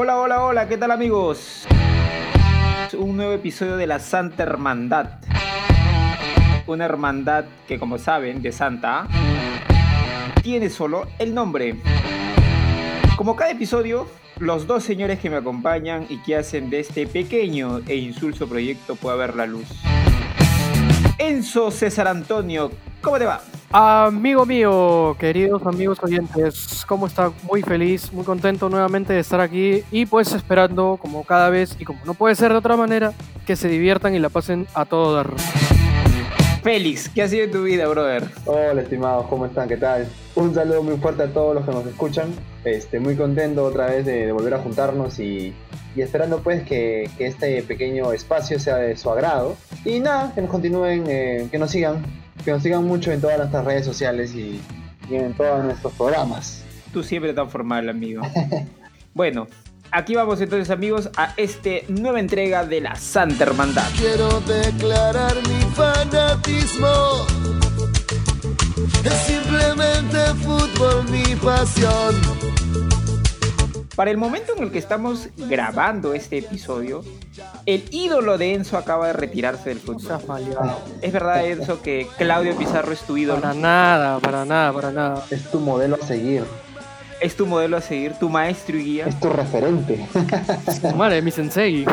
Hola, hola, hola, ¿qué tal amigos? Un nuevo episodio de la Santa Hermandad. Una hermandad que como saben, de Santa, tiene solo el nombre. Como cada episodio, los dos señores que me acompañan y que hacen de este pequeño e insulso proyecto pueda ver la luz. Enzo César Antonio, ¿cómo te va? Amigo mío, queridos amigos oyentes, ¿cómo está? Muy feliz, muy contento nuevamente de estar aquí y pues esperando como cada vez y como no puede ser de otra manera, que se diviertan y la pasen a todo dar. Félix, ¿qué ha sido tu vida, brother? Hola, estimados, ¿cómo están? ¿Qué tal? Un saludo muy fuerte a todos los que nos escuchan. Este, muy contento otra vez de, volver a juntarnos y, esperando pues que, este pequeño espacio sea de su agrado. Y nada, que nos continúen, eh, que nos sigan que nos sigan mucho en todas nuestras redes sociales y, en todos nuestros programas. Tú siempre tan formal, amigo. bueno, aquí vamos entonces, amigos, a este nueva entrega de la Santa Hermandad. Quiero declarar mi fanatismo. Es simplemente fútbol mi pasión. Para el momento en el que estamos grabando este episodio, el ídolo de Enzo acaba de retirarse del fútbol. ¿Es verdad, Enzo, que Claudio Pizarro es tu ídolo? Para nada, para nada, para nada. Es tu modelo a seguir. Es tu modelo a seguir, tu maestro y guía. Es tu referente. Madre, mi sensei.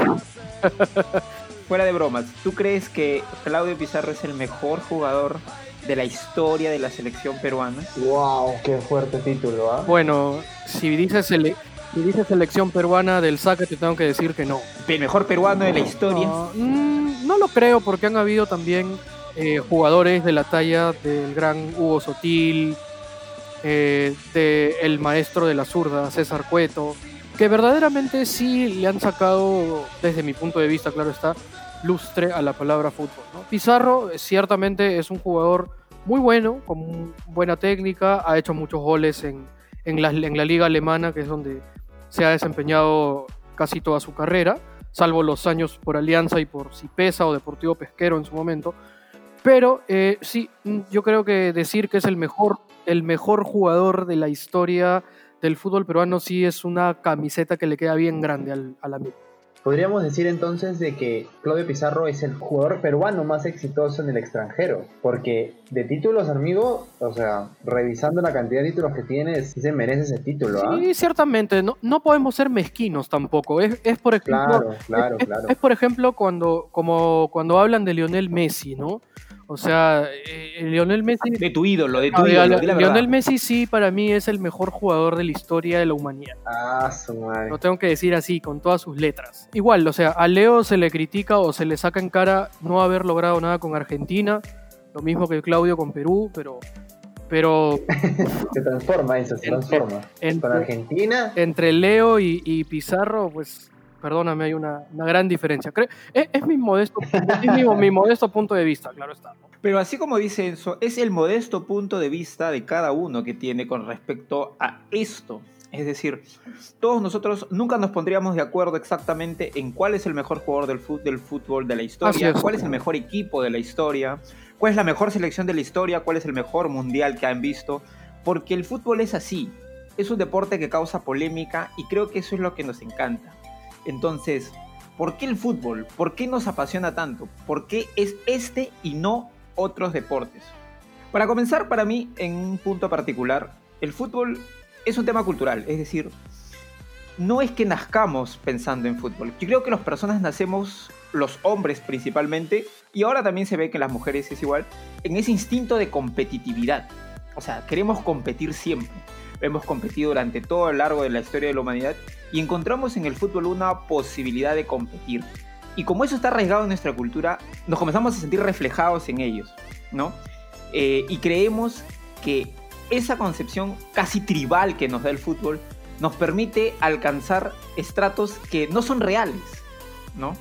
Fuera de bromas, ¿tú crees que Claudio Pizarro es el mejor jugador de la historia de la selección peruana? ¡Wow! ¡Qué fuerte título! ¿ah? Bueno, si dices el, y dice selección peruana del saque, te tengo que decir que no. ¿El mejor peruano de la historia? Mm, no, lo creo, porque han habido también eh, jugadores de la talla del gran Hugo Sotil, eh, del maestro de la zurda, César Cueto, que verdaderamente sí le han sacado, desde mi punto de vista, claro está, lustre a la palabra fútbol. Pizarro ciertamente es un jugador muy bueno, con buena técnica, ha hecho muchos goles en, en, la, en la liga alemana, que es donde se ha desempeñado casi toda su carrera, salvo los años por Alianza y por Cipesa o Deportivo Pesquero en su momento. Pero eh, sí, yo creo que decir que es el mejor, el mejor jugador de la historia del fútbol peruano sí es una camiseta que le queda bien grande al, al amigo. Podríamos decir entonces de que Claudio Pizarro es el jugador peruano más exitoso en el extranjero, porque de títulos, amigo, o sea, revisando la cantidad de títulos que tiene, sí se merece ese título. ¿ah? Sí, ciertamente, no, no podemos ser mezquinos tampoco. Es, es por ejemplo, claro, claro, claro. es, por ejemplo cuando, como cuando hablan de Lionel Messi, ¿no? O sea, eh, Lionel Messi. De tu ídolo, de tu ídolo. Lionel Messi sí, para mí es el mejor jugador de la historia de la humanidad. Ah, su madre. Lo tengo que decir así, con todas sus letras. Igual, o sea, a Leo se le critica o se le saca en cara no haber logrado nada con Argentina. Lo mismo que Claudio con Perú, pero. Pero. se transforma eso, se transforma. con Argentina. Entre Leo y Pizarro, pues perdóname, hay una, gran diferencia. Es, mi, modesto, mi, modesto punto de vista, claro está. Pero así como dice Enzo, es el modesto punto de vista de cada uno que tiene con respecto a esto. Es decir, todos nosotros nunca nos pondríamos de acuerdo exactamente en cuál es el mejor jugador del, fútbol de la historia, cuál es el mejor equipo de la historia, cuál es la mejor selección de la historia, cuál es el mejor mundial que han visto, porque el fútbol es así, es un deporte que causa polémica y creo que eso es lo que nos encanta. Entonces, ¿por qué el fútbol? ¿Por qué nos apasiona tanto? ¿Por qué es este y no otros deportes? Para comenzar, para mí, en un punto particular, el fútbol es un tema cultural, es decir, no es que nazcamos pensando en fútbol. Yo creo que las personas nacemos, los hombres principalmente, y ahora también se ve que las mujeres es igual, en ese instinto de competitividad. O sea, queremos competir siempre hemos competido durante todo el largo de la historia de la humanidad y encontramos en el fútbol una posibilidad de competir. Y como eso está arraigado en nuestra cultura, nos comenzamos a sentir reflejados en ellos, ¿no? Eh, y creemos que esa concepción casi tribal que nos da el fútbol nos permite alcanzar estratos que no son reales, ¿no?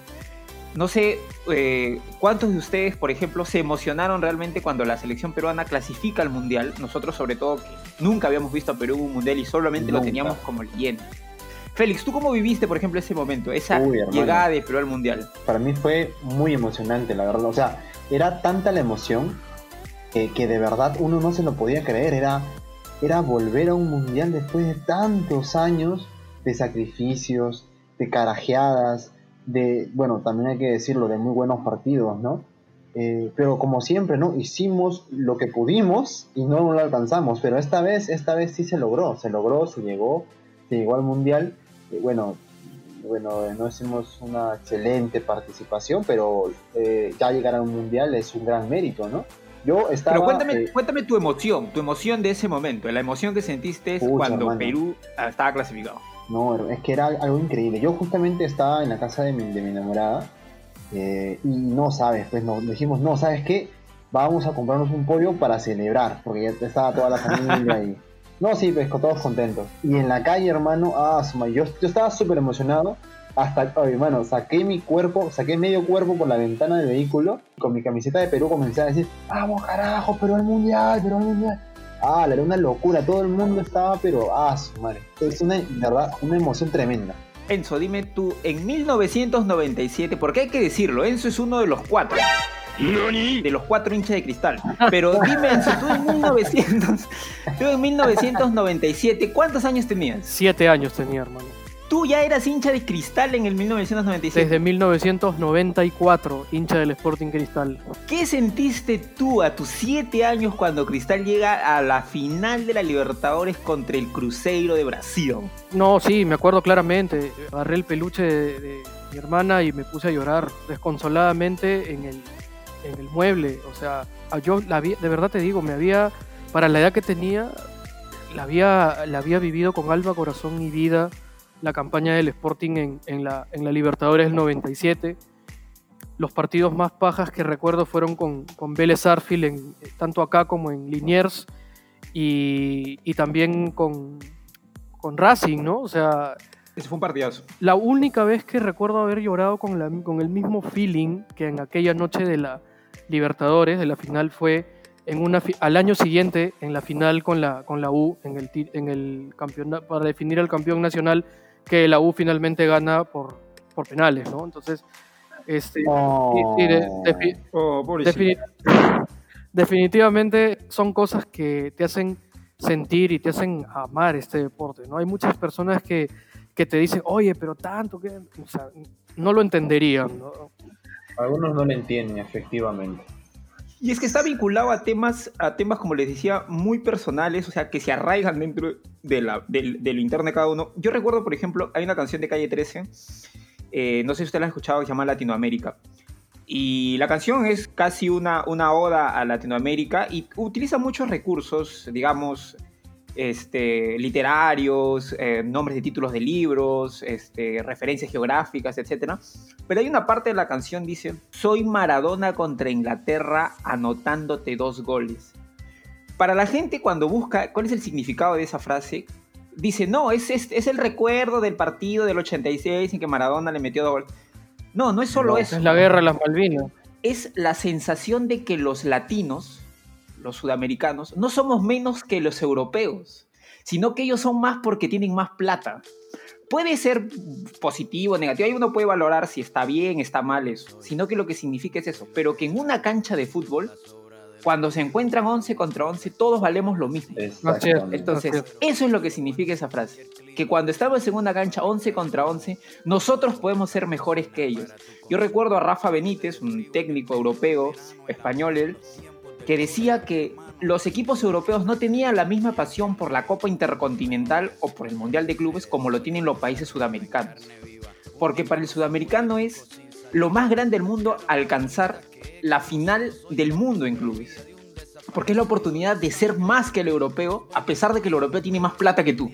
No sé eh, cuántos de ustedes, por ejemplo, se emocionaron realmente cuando la selección peruana clasifica al Mundial. Nosotros, sobre todo, que nunca habíamos visto a Perú en un Mundial y solamente lo teníamos como leyenda. Félix, ¿tú cómo viviste, por ejemplo, ese momento, esa llegada de Perú al Mundial? Para mí fue muy emocionante, la verdad. O sea, era tanta la emoción que, de verdad uno no se lo podía creer. Era, era volver a un Mundial después de tantos años de sacrificios, de carajeadas, de, bueno, también hay que decirlo, de muy buenos partidos, ¿no? Eh, pero como siempre, ¿no? Hicimos lo que pudimos y no lo alcanzamos, pero esta vez, esta vez sí se logró, se logró, se llegó, se llegó al Mundial. bueno, bueno, no hicimos una excelente participación, pero eh, ya llegar a un Mundial es un gran mérito, ¿no? Yo estaba, Pero cuéntame, eh, cuéntame tu emoción, tu emoción de ese momento, la emoción que sentiste cuando Perú estaba clasificado. No, es que era algo increíble. Yo justamente estaba en la casa de mi, de mi enamorada eh, y no sabes, pues nos dijimos, no, ¿sabes qué? Vamos a comprarnos un pollo para celebrar, porque ya estaba toda la familia ahí. No, sí, pues con todos contentos. Y en la calle, hermano, ah, yo, yo estaba súper emocionado hasta, oh, hermano, saqué mi cuerpo, saqué medio cuerpo por la ventana del vehículo, con mi camiseta de Perú comencé a decir, vamos carajo, pero al mundial, pero al mundial. Ah, era una locura, todo el mundo estaba, pero, ah, su madre. Es una, verdad, una emoción tremenda. Enzo, dime tú, en 1997, porque hay que decirlo, Enzo es uno de los cuatro. De los cuatro hinchas de cristal. Pero dime, Enzo, tú en, 1900, tú en 1997, ¿cuántos años tenías? Siete años tenía, hermano. Tú ya eras hincha de Cristal en el 1996. Desde 1994, hincha del Sporting Cristal. ¿Qué sentiste tú a tus siete años cuando Cristal llega a la final de la Libertadores contra el Cruzeiro de Brasil? No, sí, me acuerdo claramente. Agarré el peluche de, mi hermana y me puse a llorar desconsoladamente en el, en el mueble. O sea, yo la de verdad te digo, me había, para la edad que tenía, la había, la había vivido con alma, corazón y vida la campaña del Sporting en, la, en la Libertadores del 97. Los partidos más pajas que recuerdo fueron con, con Vélez Arfield, en, tanto acá como en Liniers, y, también con, con Racing, ¿no? O sea... Ese fue un partidazo. La única vez que recuerdo haber llorado con, la, con el mismo feeling que en aquella noche de la Libertadores, de la final, fue en una al año siguiente en la final con la con la U en el en el campeonato para definir el campeón nacional que la U finalmente gana por, por penales, ¿no? Entonces, este, oh. Oh, definitivamente son cosas que te hacen sentir y te hacen amar este deporte, ¿no? Hay muchas personas que, que te dicen, oye, pero tanto que, o sea, no lo entenderían, ¿no? Algunos no lo entienden, efectivamente. Y es que está vinculado a temas, a temas, como les decía, muy personales, o sea, que se arraigan dentro de, la, lo interno de cada uno. Yo recuerdo, por ejemplo, hay una canción de Calle 13, eh, no sé si usted la ha escuchado, que se llama Latinoamérica. Y la canción es casi una, una oda a Latinoamérica y utiliza muchos recursos, digamos, este, literarios, eh, nombres de títulos de libros, este, referencias geográficas, etc. Pero hay una parte de la canción dice, soy Maradona contra Inglaterra anotándote dos goles. Para la gente cuando busca cuál es el significado de esa frase, dice, no, es, es, el recuerdo del partido del 86 en que Maradona le metió dos goles. No, no es solo eso. Es la guerra de las Malvinas. Es la sensación de que los latinos los sudamericanos, no somos menos que los europeos, sino que ellos son más porque tienen más plata. Puede ser positivo, negativo, ahí uno puede valorar si está bien, está mal eso, sino que lo que significa es eso, pero que en una cancha de fútbol, cuando se encuentran 11 contra 11, todos valemos lo mismo. Entonces, eso es lo que significa esa frase, que cuando estamos en una cancha 11 contra 11, nosotros podemos ser mejores que ellos. Yo recuerdo a Rafa Benítez, un técnico europeo, español, él, que decía que los equipos europeos no tenían la misma pasión por la Copa Intercontinental o por el Mundial de Clubes como lo tienen los países sudamericanos. Porque para el sudamericano es lo más grande del mundo alcanzar la final del mundo en clubes. Porque es la oportunidad de ser más que el europeo, a pesar de que el europeo tiene más plata que tú.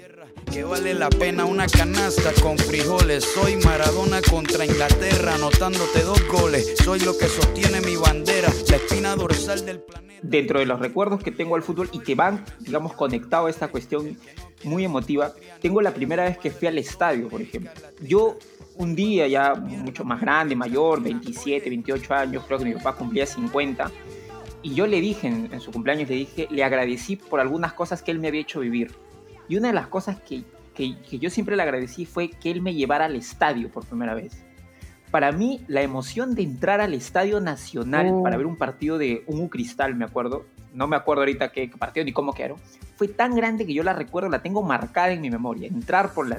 Que vale la pena una canasta con frijoles. Soy Maradona contra Inglaterra, anotándote dos goles. Soy lo que sostiene mi bandera, la espina dorsal del planeta. Dentro de los recuerdos que tengo al fútbol y que van, digamos, conectados a esta cuestión muy emotiva, tengo la primera vez que fui al estadio, por ejemplo. Yo un día ya mucho más grande, mayor, 27, 28 años, creo que mi papá cumplía 50, y yo le dije en, su cumpleaños, le dije, le agradecí por algunas cosas que él me había hecho vivir. Y una de las cosas que, yo siempre le agradecí fue que él me llevara al estadio por primera vez. Para mí, la emoción de entrar al Estadio Nacional oh. para ver un partido de un Cristal, me acuerdo, no me acuerdo ahorita qué partido ni cómo quedaron, fue tan grande que yo la recuerdo, la tengo marcada en mi memoria. Entrar por la,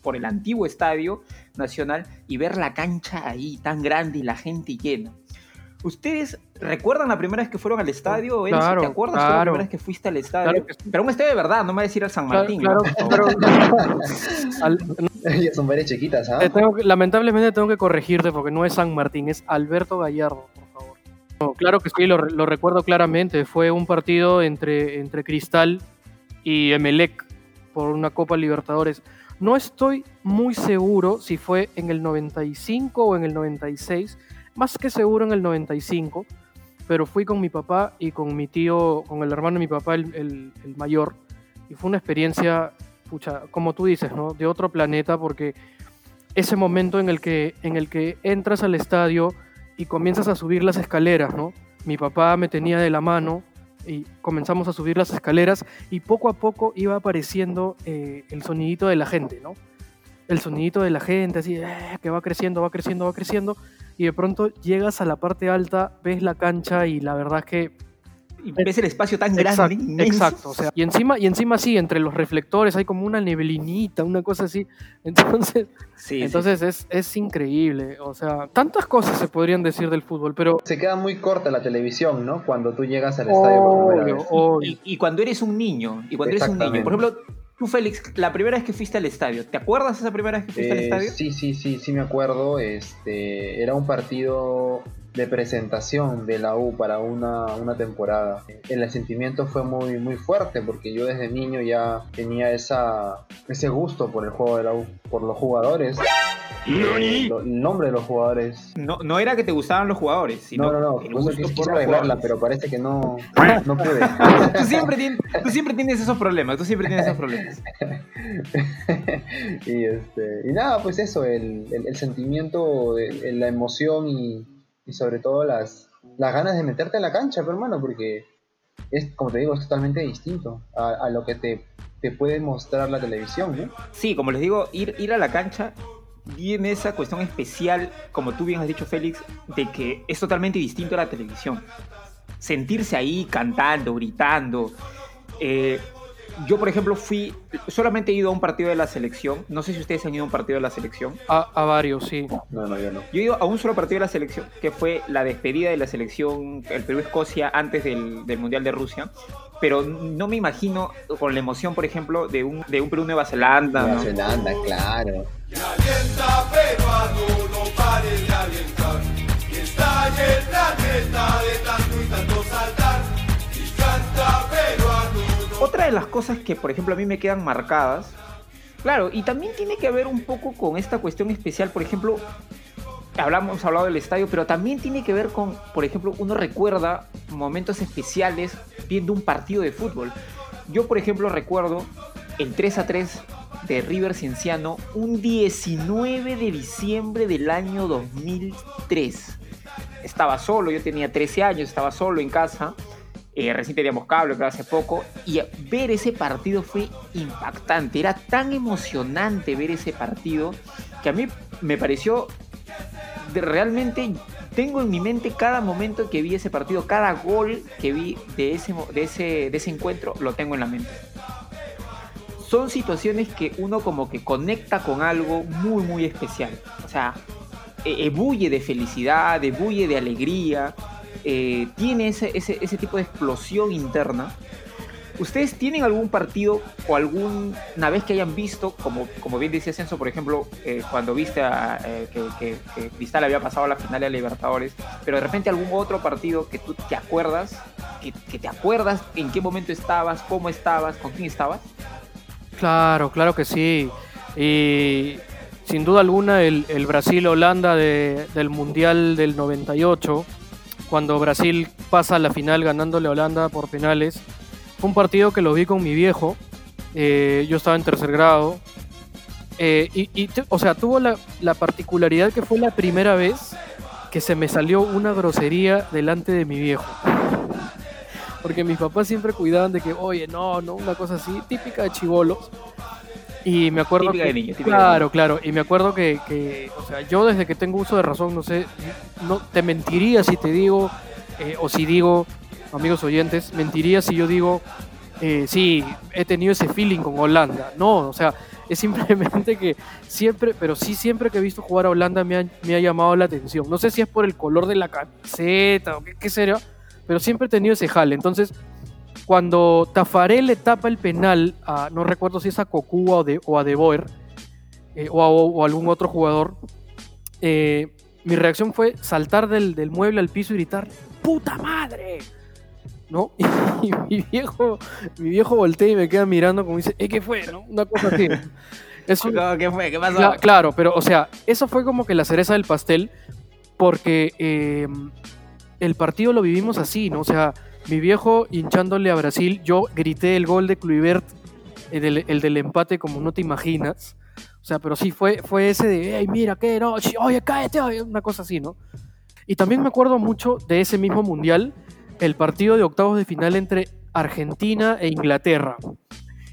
por el antiguo estadio nacional y ver la cancha ahí tan grande y la gente llena. ¿Ustedes recuerdan la primera vez que fueron al estadio? Claro, ¿Te acuerdas la claro. primera vez que fuiste al estadio? Claro que sí. Pero un estadio de verdad, no me voy a decir al San Martín. claro, ¿no? claro. Al- Ya son varias chiquitas, ¿ah? Te que- lamentablemente tengo que corregirte porque no es San Martín, es Alberto Gallardo, por favor. No, claro que sí, lo recuerdo claramente. Fue un partido entre, entre Cristal y Emelec por una Copa Libertadores. No estoy muy seguro si fue en el 95 o en el 96, más que seguro en el 95, pero fui con mi papá y con mi tío, con el hermano de mi papá, el, mayor, y fue una experiencia, pucha, como tú dices, ¿no? De otro planeta, porque ese momento en el que, en el que entras al estadio y comienzas a subir las escaleras, ¿no? Mi papá me tenía de la mano y comenzamos a subir las escaleras y poco a poco iba apareciendo eh, el sonidito de la gente, ¿no? El sonidito de la gente, así, eh, que va creciendo, va creciendo, va creciendo, y de pronto llegas a la parte alta, ves la cancha y la verdad es que Y ves el espacio tan grande, Exacto, inmenso. exacto, o sea, y encima, y encima sí, entre los reflectores hay como una neblinita, una cosa así. Entonces, Sí, sí. entonces es, es increíble. O sea, tantas cosas se podrían decir del fútbol, pero Se queda muy corta la televisión, ¿no? Cuando tú llegas al estadio por primera obvio, vez. obvio. Y, y cuando eres un niño, y cuando eres un niño, por ejemplo, tú Félix, la primera vez que fuiste al estadio, ¿te acuerdas esa primera vez que fuiste al Eh, estadio? sí, sí, sí, sí me acuerdo. Este, era un partido de presentación de la U para una, una temporada. El sentimiento fue muy, muy fuerte porque yo desde niño ya tenía esa, ese gusto por el juego de la U, por los jugadores. eh, lo- el nombre de los jugadores. No, no era que te gustaban los jugadores, sino no, no, no, gusto quise por arreglarla, pero parece que no, no pude. Tú siempre, tienes, tú siempre tienes esos problemas, tú siempre tienes esos problemas. y, este, y nada, pues eso, el, el- el sentimiento, la emoción y, y sobre todo las, las ganas de meterte a la cancha, pero hermano, porque es, como te digo, es totalmente distinto a, lo que te, te puede mostrar la televisión, ¿no? Sí, como les digo, ir, ir a la cancha tiene esa cuestión especial, como tú bien has dicho, Félix, de que es totalmente distinto a la televisión. Sentirse ahí cantando, gritando. Eh, yo, por ejemplo, fui, solamente he ido a un partido de la selección. No sé si ustedes han ido a un partido de la selección. A, a varios, sí. No, no, yo no. Yo he ido a un solo partido de la selección, que fue la despedida de la selección, el Perú-Escocia, antes del, del Mundial de Rusia. Pero no me imagino con la emoción, por ejemplo, de un, de un Perú-Nueva Zelanda. Nueva ¿no? Zelanda, claro. Alienta peruano, no pare de alentar. Que estalle el planeta de Otra de las cosas que, por ejemplo, a mí me quedan marcadas, claro, y también tiene que ver un poco con esta cuestión especial, por ejemplo, hablamos, hemos hablado del estadio, pero también tiene que ver con, por ejemplo, uno recuerda momentos especiales viendo un partido de fútbol. Yo, por ejemplo, recuerdo el 3 a 3 de River Cienciano un 19 de diciembre del año 2003. Estaba solo, yo tenía 13 años, estaba solo en casa. Eh, recién teníamos cable, pero hace poco. Y ver ese partido fue impactante. Era tan emocionante ver ese partido que a mí me pareció de- realmente. Tengo en mi mente cada momento que vi ese partido, cada gol que vi de ese, de ese, de ese encuentro, lo tengo en la mente son situaciones que uno como que conecta con algo muy, muy especial. O sea, e- ebulle de felicidad, ebulle de alegría, eh, tiene ese, ese, ese tipo de explosión interna. ¿Ustedes tienen algún partido o alguna vez que hayan visto, como, como bien decía Censo, por ejemplo, eh, cuando viste a, eh, que, que- que Cristal había pasado a la final de Libertadores, pero de repente algún otro partido que tú te acuerdas, que, que te acuerdas en qué momento estabas, cómo estabas, con quién estabas? Claro, claro que sí. Y sin duda alguna el, el Brasil-Holanda de- del Mundial del 98, cuando Brasil pasa a la final ganándole a Holanda por penales, fue un partido que lo vi con mi viejo. eh, yo estaba en tercer grado. eh, y, y o sea, tuvo la, la particularidad que fue la primera vez que se me salió una grosería delante de mi viejo. Porque mis papás siempre cuidaban de que, oye, no, no, una cosa así, típica de chivolos. Y me acuerdo que, de niño, claro, claro, y me acuerdo que, que, o sea, yo desde que tengo uso de razón, no sé, no te mentiría si te digo, eh, o si digo, amigos oyentes, mentiría si yo digo eh, sí, he tenido ese feeling con Holanda. No, o sea, es simplemente que siempre, pero sí siempre que he visto jugar a Holanda me ha, me ha llamado la atención. No sé si es por el color de la camiseta o qué, qué será, pero siempre he tenido ese jale. Entonces, cuando Tafarel le tapa el penal a, no recuerdo si es a Cocu o, de, o a De Boer, eh, o, a, o algún otro jugador, eh, mi reacción fue saltar del, del mueble al piso y gritar, ¡puta madre! ¿no? Y, mi viejo, mi viejo voltea y me queda mirando como dice, ¿eh, qué fue? ¿no? Una cosa así. Es un- ¿Qué fue? ¿Qué pasó? Cla- claro, pero o sea, eso fue como que la cereza del pastel, porque eh, el partido lo vivimos así, ¿no? O sea, mi viejo hinchándole a Brasil, yo grité el gol de Kluivert, el del, el del empate como no te imaginas. O sea, pero sí fue, fue ese de, ay, mira, qué, no, oye, cállate, oye", una cosa así, ¿no? Y también me acuerdo mucho de ese mismo mundial, el partido de octavos de final entre Argentina e Inglaterra.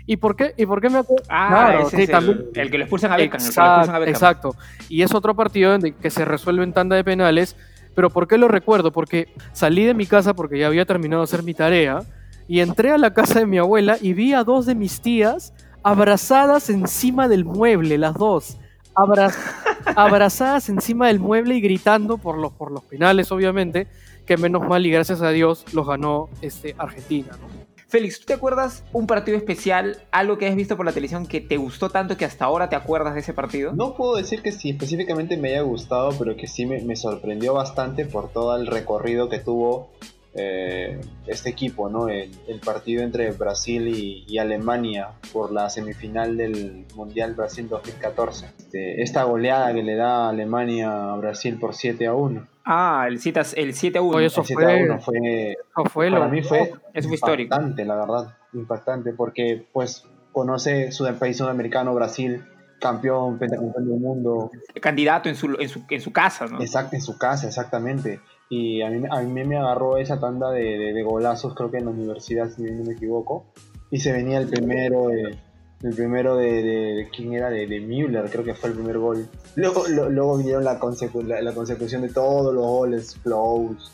¿Y por qué? ¿Y por qué me acuerdo? Ah, Claro, ese sí, es el, también. el que lo expulsan a Beckham. el que lo expulsan a Beckham. exacto. Y es otro partido el que se resuelve en tanda de penales. Pero ¿por qué lo recuerdo? Porque salí de mi casa porque ya había terminado de hacer mi tarea y entré a la casa de mi abuela y vi a dos de mis tías abrazadas encima del mueble, las dos. Abra- abrazadas encima del mueble y gritando por los, por los penales, obviamente, que menos mal y gracias a Dios los ganó este, Argentina. ¿no? Félix, ¿tú te acuerdas un partido especial, algo que has visto por la televisión que te gustó tanto que hasta ahora te acuerdas de ese partido? No puedo decir que sí, específicamente me haya gustado, pero que sí me, sorprendió bastante por todo el recorrido que tuvo eh, este equipo, ¿no? El, partido entre Brasil y, y Alemania por la semifinal del Mundial Brasil 2014. Este, esta goleada que le da Alemania a Brasil por 7 a 1. Ah, el 7 el 7-1. Oye, eso El 7 a fue- 1 fue, Eso fue para lo- mí fue Eso fue histórico. impactante, la verdad, impactante, porque pues conoce su país sudamericano, Brasil, campeón, pentacampeón del mundo, Candidato en su, en su, en su casa, ¿no? Exacto, en su casa, exactamente. Y a mí, a mí me agarró esa tanda de, de- de golazos, creo que en la universidad, si no me equivoco. Y se venía el primero, de- el primero de, de- ¿quién era? De, de Müller, creo que fue el primer gol. Luego, lo- luego vinieron la, consecu- la, la consecución de todos los goles, Flows,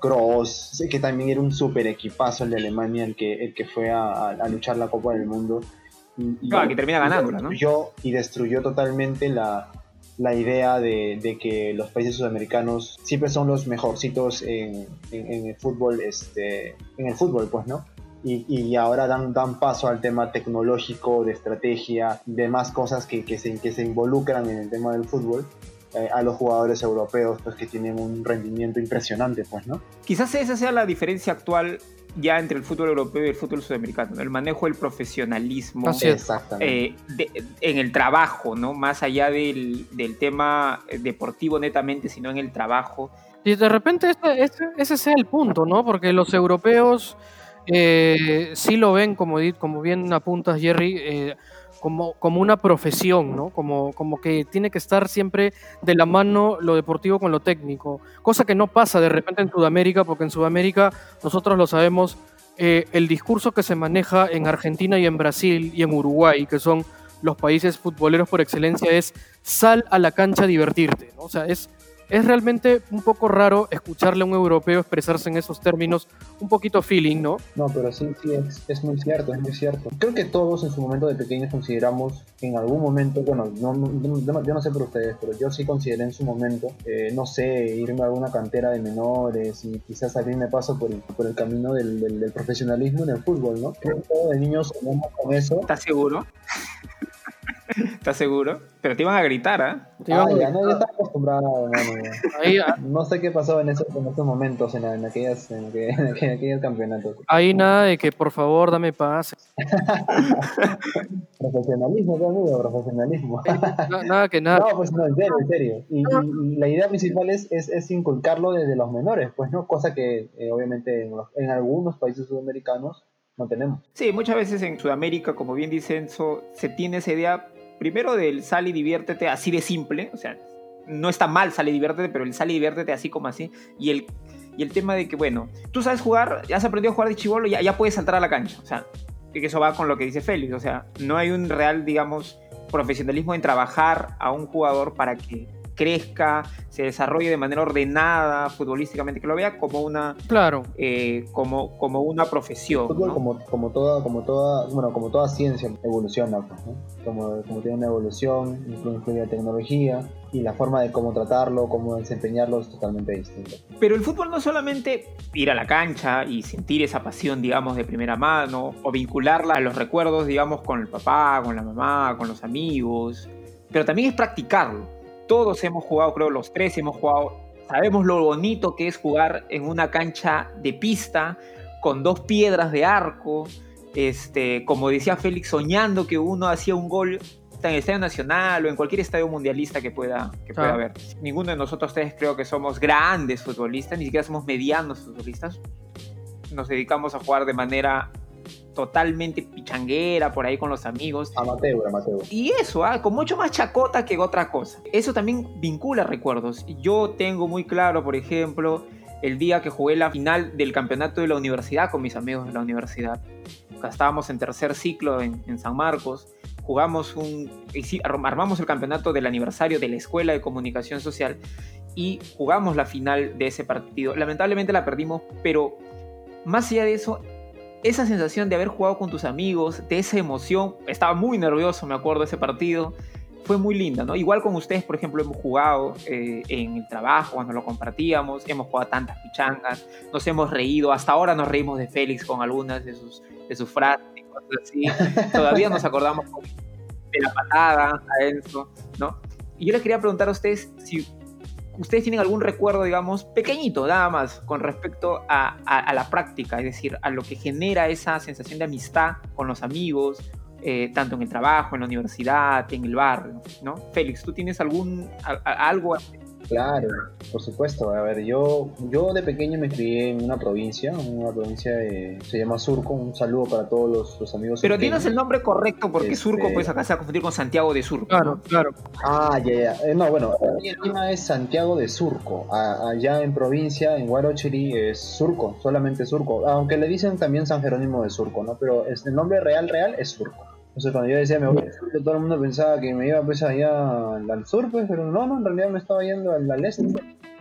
Cross, sé que también era un super equipazo el de Alemania, el que, el que fue a, a- a luchar la Copa del Mundo. Y- y- Claro, que termina ganándola, ¿no? y destruyó totalmente la, la idea de, de que los países sudamericanos siempre son los mejorcitos en, en- en el fútbol, este, en el fútbol, pues, ¿no? Y, y ahora dan, dan paso al tema tecnológico, de estrategia, de más cosas que, que se, que se involucran en el tema del fútbol. eh, a los jugadores europeos, pues que tienen un rendimiento impresionante, pues, ¿no? Quizás esa sea la diferencia actual ya entre el fútbol europeo y el fútbol sudamericano, ¿no? el manejo del profesionalismo eh, de- en el trabajo, ¿no? Más allá del, del tema deportivo netamente, sino en el trabajo. Y de repente ese, ese- ese sea el punto, ¿no? Porque los europeos eh, sí lo ven, como, como bien apuntas, Jerry, eh, como, como una profesión, ¿no? Como, como que tiene que estar siempre de la mano lo deportivo con lo técnico. Cosa que no pasa de repente en Sudamérica, porque en Sudamérica nosotros lo sabemos, eh, el discurso que se maneja en Argentina y en Brasil y en Uruguay, que son los países futboleros por excelencia, es sal a la cancha a divertirte, ¿no? O sea, es es realmente un poco raro escucharle a un europeo expresarse en esos términos, un poquito feeling, ¿no? No, pero sí, sí, es, es muy cierto, es muy cierto. Creo que todos en su momento de pequeños consideramos en algún momento, bueno, no, no- no- yo, no, yo no sé por ustedes, pero yo sí consideré en su momento, eh, no sé, irme a alguna cantera de menores y quizás salirme paso por el, por el camino del, del- del profesionalismo en el fútbol, ¿no? Creo que todos de niños con eso. ¿Estás seguro? ¿Estás seguro? Pero te iban a gritar, ¿ah? Te Ah, ya, no, ya estaba acostumbrado, hermano, ah, No sé qué pasó en esos, en esos momentos, en, la- en aquellas, en, aqu- en aqu- en aquellos campeonatos. ahí nada de que por favor dame paz, Profesionalismo, ¿qué amigo? Profesionalismo. Na- nada que nada. No, pues no, en serio, en serio. Y, y- y la idea principal es, es, es inculcarlo desde los menores, pues, ¿no? Cosa que eh, obviamente en, los- en algunos países sudamericanos no tenemos. Sí, muchas veces en Sudamérica, como bien dice Enzo, se tiene esa idea primero del sal y diviértete así de simple, o sea, no está mal sal y diviértete, pero el sal y diviértete así como así, y el, y el tema de que, bueno, tú sabes jugar, ya has aprendido a jugar de chivolo, ya, ya puedes saltar a la cancha, o sea, que eso va con lo que dice Félix, o sea, no hay un real, digamos, profesionalismo en trabajar a un jugador para que crezca, se desarrolle de manera ordenada futbolísticamente, que lo vea como una, Claro, eh, como, como una profesión. El fútbol ¿no? como, como toda, como toda, bueno, como toda ciencia evoluciona, pues, ¿no? Como, como tiene una evolución, incluye, incluye la tecnología y la forma de cómo tratarlo, cómo desempeñarlo es totalmente distinta. Pero el fútbol no es solamente ir a la cancha y sentir esa pasión, digamos, de primera mano, o vincularla a los recuerdos, digamos, con el papá, con la mamá, con los amigos, pero también es practicarlo. Todos hemos jugado, creo, los tres hemos jugado, sabemos lo bonito que es jugar en una cancha de pista, con dos piedras de arco, este, como decía Félix, soñando que uno hacía un gol en el Estadio Nacional o en cualquier estadio mundialista que pueda, que pueda haber. Ninguno de nosotros tres creo que somos grandes futbolistas, ni siquiera somos medianos futbolistas. Nos dedicamos a jugar de manera totalmente pichanguera, por ahí con los amigos. Amateur, amateur. Y eso, ah, con mucho más chacota que otra cosa. Eso también vincula recuerdos. Yo tengo muy claro, por ejemplo, el día que jugué la final del campeonato de la universidad con mis amigos de la universidad. Estábamos en tercer ciclo en, en San Marcos. Jugamos un. Armamos el campeonato del aniversario de la Escuela de Comunicación Social y jugamos la final de ese partido. Lamentablemente la perdimos, pero más allá de eso, esa sensación de haber jugado con tus amigos, de esa emoción, estaba muy nervioso, me acuerdo, de ese partido, fue muy linda, ¿no? Igual con ustedes, por ejemplo, hemos jugado eh, en el trabajo, cuando lo compartíamos, hemos jugado tantas pichangas, nos hemos reído, hasta ahora nos reímos de Félix con algunas de sus, de sus frases y cosas así, todavía nos acordamos de la patada a Enzo, ¿no? Y yo les quería preguntar a ustedes si ustedes tienen algún recuerdo, digamos, pequeñito, nada más, con respecto a, la práctica, es decir, a lo que genera esa sensación de amistad con los amigos, eh, tanto en el trabajo, en la universidad, en el barrio, ¿no? Félix, ¿tú tienes algún algo? Claro, por supuesto. A ver, yo, yo de pequeño me crié en una provincia, en una provincia de, se llama Surco. Un saludo para todos los, los amigos. Pero surqueños. dinos el nombre correcto, porque Este- Surco, pues acá se va a confundir con Santiago de Surco. claro, claro. Ah, ya, ya. Eh, no, bueno, en Lima es Santiago de Surco. A- allá en provincia, en Huarochiri, es Surco, solamente Surco. Aunque le dicen también San Jerónimo de Surco, ¿no? Pero es- el nombre real, real es Surco. Entonces cuando yo decía me voy al sur, todo el mundo pensaba que me iba pues allá al, al sur, pues, pero no, no, en realidad me estaba yendo al, al este.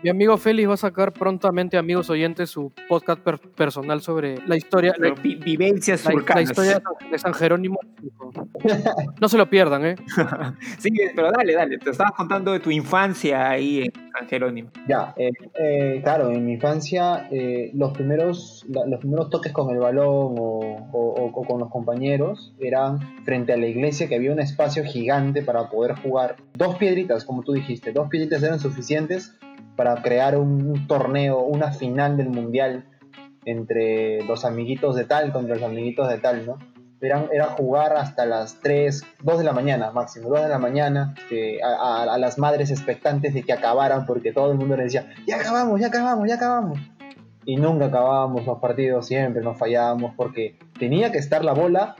Mi amigo Félix va a sacar prontamente, amigos oyentes, su podcast per- personal sobre la historia, la, vivencias la- la historia de San Jerónimo. No se lo pierdan, ¿eh? Sí, pero dale, dale. Te estabas contando de tu infancia ahí en San Jerónimo. Ya, eh, eh, claro, en mi infancia eh, los, primeros, la- los primeros toques con el balón o, o- o- o con los compañeros eran frente a la iglesia que había un espacio gigante para poder jugar. Dos piedritas, como tú dijiste, dos piedritas eran suficientes para crear un, torneo, una final del mundial entre los amiguitos de tal contra los amiguitos de tal, ¿no? Eran, era jugar hasta las 3, 2 de la mañana, máximo, 2 de la mañana, a- a las madres expectantes de que acabaran, porque todo el mundo les decía, ya acabamos, ya acabamos, ya acabamos. Y nunca acabábamos los partidos, siempre nos fallábamos, porque tenía que estar la bola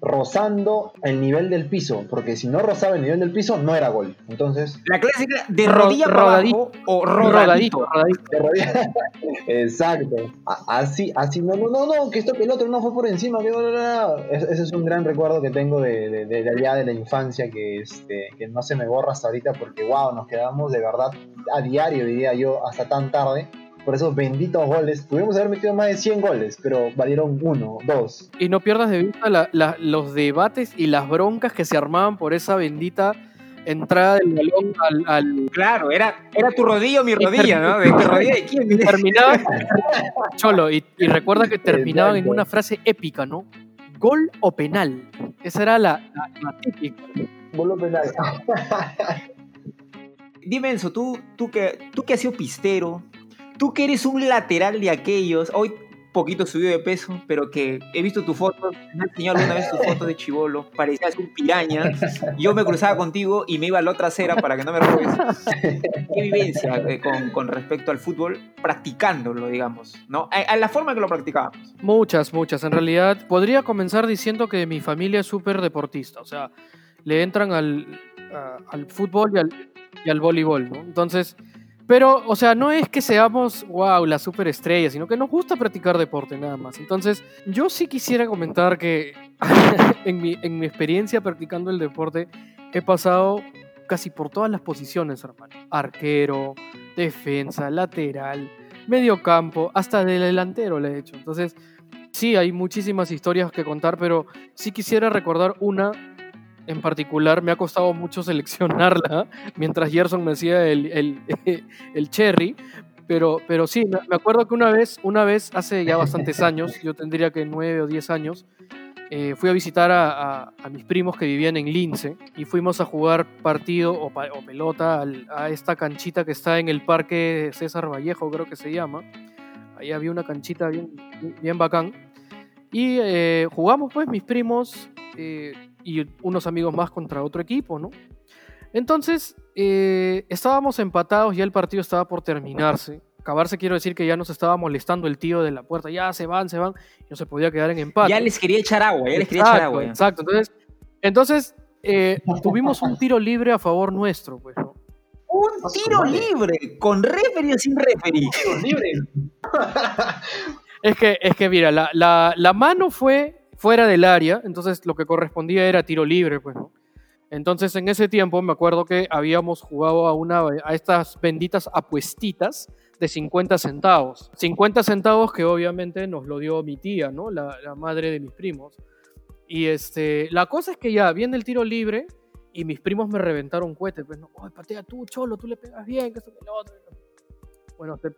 rozando el nivel del piso, porque si no rozaba el nivel del piso, no era gol. Entonces, La clásica de Ro- rodilla para rodadito. abajo o rodadito. Rodadito, rodadito. de rodilla- Exacto. A- Así, así, no, no, no, no, que esto que el otro no fue por encima, que no, no, no, no. Es- Ese es un gran recuerdo que tengo de, de, de- de allá de la infancia que, este, que no se me borra hasta ahorita porque, wow, nos quedamos de verdad a diario, diría yo, hasta tan tarde. Por esos benditos goles. Pudimos haber metido más de 100 goles, pero valieron uno, dos. Y no pierdas de vista la- la- los debates y las broncas que se armaban por esa bendita entrada del balón al, al- Claro, era, era tu rodilla o mi rodilla, ¿no? ¿De qué rodilla de quién? terminaba cholo y, y recuerda que terminaban en una frase épica no gol o penal esa era la, la- la típica Gol penal. Dime, Enzo, tú, tú, que, tú que has sido pistero, tú que eres un lateral de aquellos, hoy poquito subido de peso, pero que he visto tu foto, me enseñado alguna vez tu foto de chivolo, parecías un piraña, yo me cruzaba contigo y me iba a la otra para que no me robes. ¿Qué vivencia eh, con, con respecto al fútbol practicándolo, digamos, ¿no? A la forma que lo practicábamos. muchas muchas en realidad podría comenzar diciendo que mi familia es súper deportista o sea le entran al, a- al fútbol y al, y al voleibol no entonces pero, o sea, no es que seamos, wow, la superestrella, sino que nos gusta practicar deporte nada más. Entonces, yo sí quisiera comentar que en, mi, en mi experiencia practicando el deporte he pasado casi por todas las posiciones, hermano. Arquero, defensa, lateral, medio campo, hasta de delantero le he hecho. Entonces, sí, hay muchísimas historias que contar, pero sí quisiera recordar una en particular. Me ha costado mucho seleccionarla mientras Gerson me hacía el, el, el cherry. Pero, pero sí, me acuerdo que una vez, una vez, hace ya bastantes años, yo tendría que nueve o diez años, eh, fui a visitar a, a- a mis primos que vivían en Lince y fuimos a jugar partido o, pa- o pelota al- a esta canchita que está en el parque César Vallejo, creo que se llama. Ahí había una canchita bien, bien bacán. Y eh, jugamos pues mis primos eh, y unos amigos más contra otro equipo, ¿no? Entonces, eh, estábamos empatados, ya el partido estaba por terminarse. Acabarse quiero decir que ya nos estaba molestando el tío de la puerta, ya se van, se van, y no se podía quedar en empate. Ya les quería echar agua, ya les quería echar agua. ya. Exacto, entonces, entonces eh, tuvimos un tiro libre a favor nuestro, pues, ¿no? Un tiro libre, con referee o sin referee. libre. Es que, es que mira, la, la- la mano fue fuera del área, entonces lo que correspondía era tiro libre, pues. Entonces en ese tiempo me acuerdo que habíamos jugado a, una, a estas benditas apuestitas de 50 centavos. 50 centavos que obviamente nos lo dio mi tía, ¿no? La, madre de mis primos. Y este, la cosa es que ya viene el tiro libre y mis primos me reventaron cohetes. Pues, no, patea tú, cholo, tú le pegas bien, que otro. Bueno, te,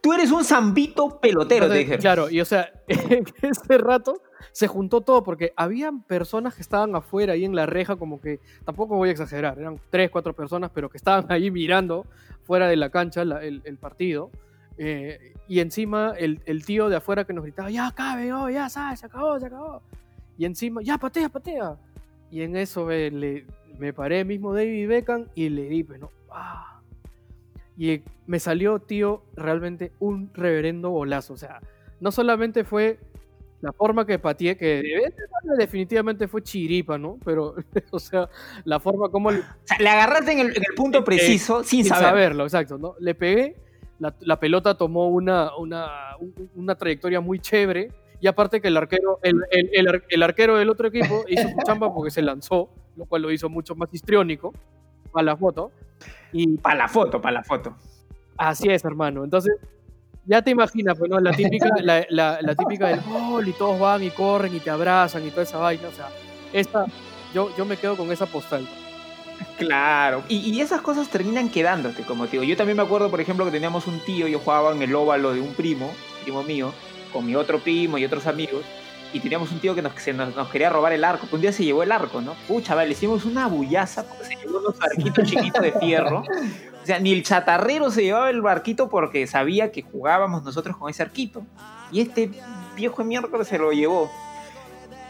Tú eres un zambito pelotero, te entonces, dijeron. Claro, y o sea, en ese rato se juntó todo porque habían personas que estaban afuera ahí en la reja, como que, tampoco voy a exagerar, eran tres, cuatro personas, pero que estaban ahí mirando fuera de la cancha la- el, el partido. eh, y encima el, el tío de afuera que nos gritaba, ya cabe, oh, ya sabes, se acabó, se acabó. Y encima, ya patea, patea. Y en eso eh, le, me paré mismo David Beckham y le di, pues, ¿no? ¡Ah! Y me salió, tío, realmente un reverendo golazo. O sea, no solamente fue la forma que pateé, que de- definitivamente fue chiripa, ¿no? Pero, o sea, la forma como le, O sea, le agarraste en el, en el punto Eh, preciso sin, sin saber. saberlo, exacto, ¿no? Le pegué, la, la pelota tomó una, una, un- una trayectoria muy chévere. Y aparte que el arquero, el, el- el arquero del otro equipo hizo su chamba porque se lanzó, lo cual lo hizo mucho más histriónico a la foto. Y Para la foto, para la foto. Así es, hermano. Entonces, ya te imaginas, pues, ¿no? La típica, la, la- la típica del gol y todos van y corren y te abrazan y toda esa vaina. O sea, esta, yo, yo me quedo con esa postal. Claro. Y, y esas cosas terminan quedándote, como te digo. Yo también me acuerdo, por ejemplo, que teníamos un tío, yo jugaba en el óvalo de un primo, primo mío, con mi otro primo y otros amigos. Y teníamos un tío que nos, nos, nos quería robar el arco. Un día se llevó el arco, ¿no? Pucha, vale, le hicimos una bullaza porque se llevó unos arquitos chiquitos de fierro. O sea, ni el chatarrero se llevaba el barquito porque sabía que jugábamos nosotros con ese arquito. Y este viejo mierda se lo llevó.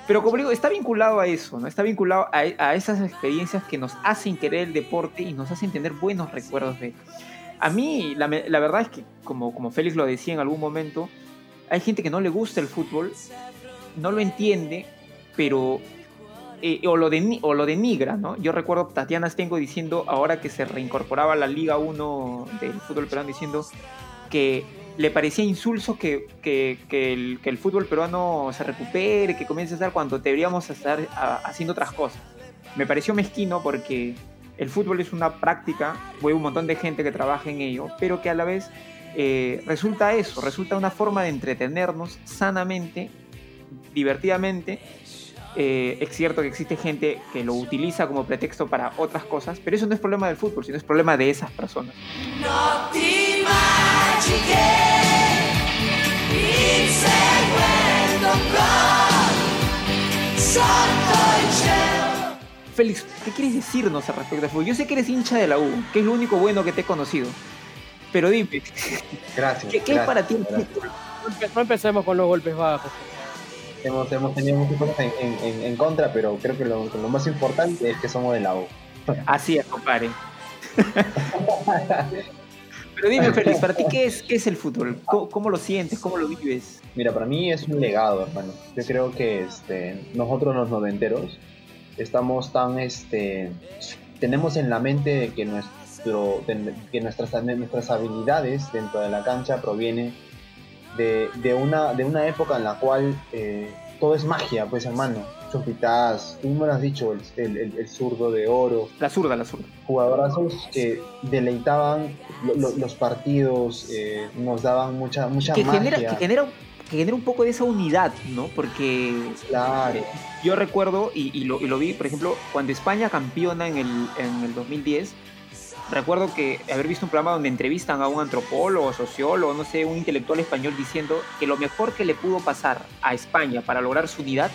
Pero como digo, está vinculado a eso, ¿no? Está vinculado a, a esas experiencias que nos hacen querer el deporte y nos hacen tener buenos recuerdos de él. A mí, la, la verdad es que, como, como Félix lo decía en algún momento, hay gente que no le gusta el fútbol, no lo entiende, pero... eh, o, lo deni- o lo denigra, ¿no? Yo recuerdo Tatiana Stengo diciendo, ahora que se reincorporaba a la Liga 1 del fútbol peruano, diciendo que le parecía insulso que, que- que el, fútbol peruano se recupere, que comience a estar cuando deberíamos estar haciendo otras cosas. Me pareció mezquino porque el fútbol es una práctica, hay un montón de gente que trabaja en ello, pero que a la vez eh, resulta eso, resulta una forma de entretenernos sanamente, divertidamente. Eh, es cierto que existe gente que lo utiliza como pretexto para otras cosas, pero eso no es problema del fútbol, sino es problema de esas personas. Félix, ¿qué quieres decirnos al respecto del fútbol? Yo sé que eres hincha de la U, que es lo único bueno que te he conocido. Pero dime, Gracias. ¿qué, qué es gracias, para ti el gracias. fútbol? No empecemos con los golpes bajos. Hemos, hemos tenido muchas cosas en, en- en- en contra, pero creo que lo, lo más importante es que somos de la U. Así es, compadre. Pero dime, Félix, ¿para ti qué es, qué es el fútbol? ¿Cómo, cómo lo sientes? ¿Cómo lo vives? Mira, para mí es un legado, hermano. Yo creo que este, nosotros los noventeros estamos tan, este, tenemos en la mente que, nuestro, que nuestras, nuestras habilidades dentro de la cancha provienen de, de una, de una época en la cual eh, todo es magia, pues hermano. Chumpitaz, tú me lo has dicho, el, el, el- el zurdo de oro, La zurda, la zurda. jugadorazos que deleitaban lo- lo- los partidos, eh, nos daban mucha, mucha Que magia. genera, que, genera, que genera un poco de esa unidad, ¿no? Porque Claro, yo recuerdo, y, y lo, y lo vi, por ejemplo, cuando España campeona en el, en el 2010, recuerdo que haber visto un programa donde entrevistan a un antropólogo, sociólogo, no sé, un intelectual español diciendo que lo mejor que le pudo pasar a España para lograr su unidad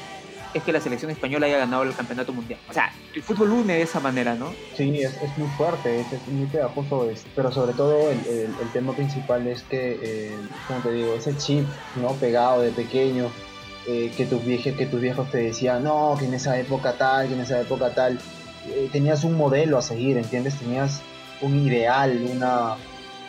es que la selección española haya ganado el campeonato mundial. O sea, el fútbol une de esa manera, ¿no? sí, es, muy fuerte, es, muy pegajoso, es- pero sobre todo el tema principal es que, eh, como te digo, ese chip no pegado de pequeño, eh, que, tus viejos, que tus viejos te decían, no, que en esa época tal, que en esa época tal, eh, tenías un modelo a seguir, ¿entiendes? Tenías un ideal, una,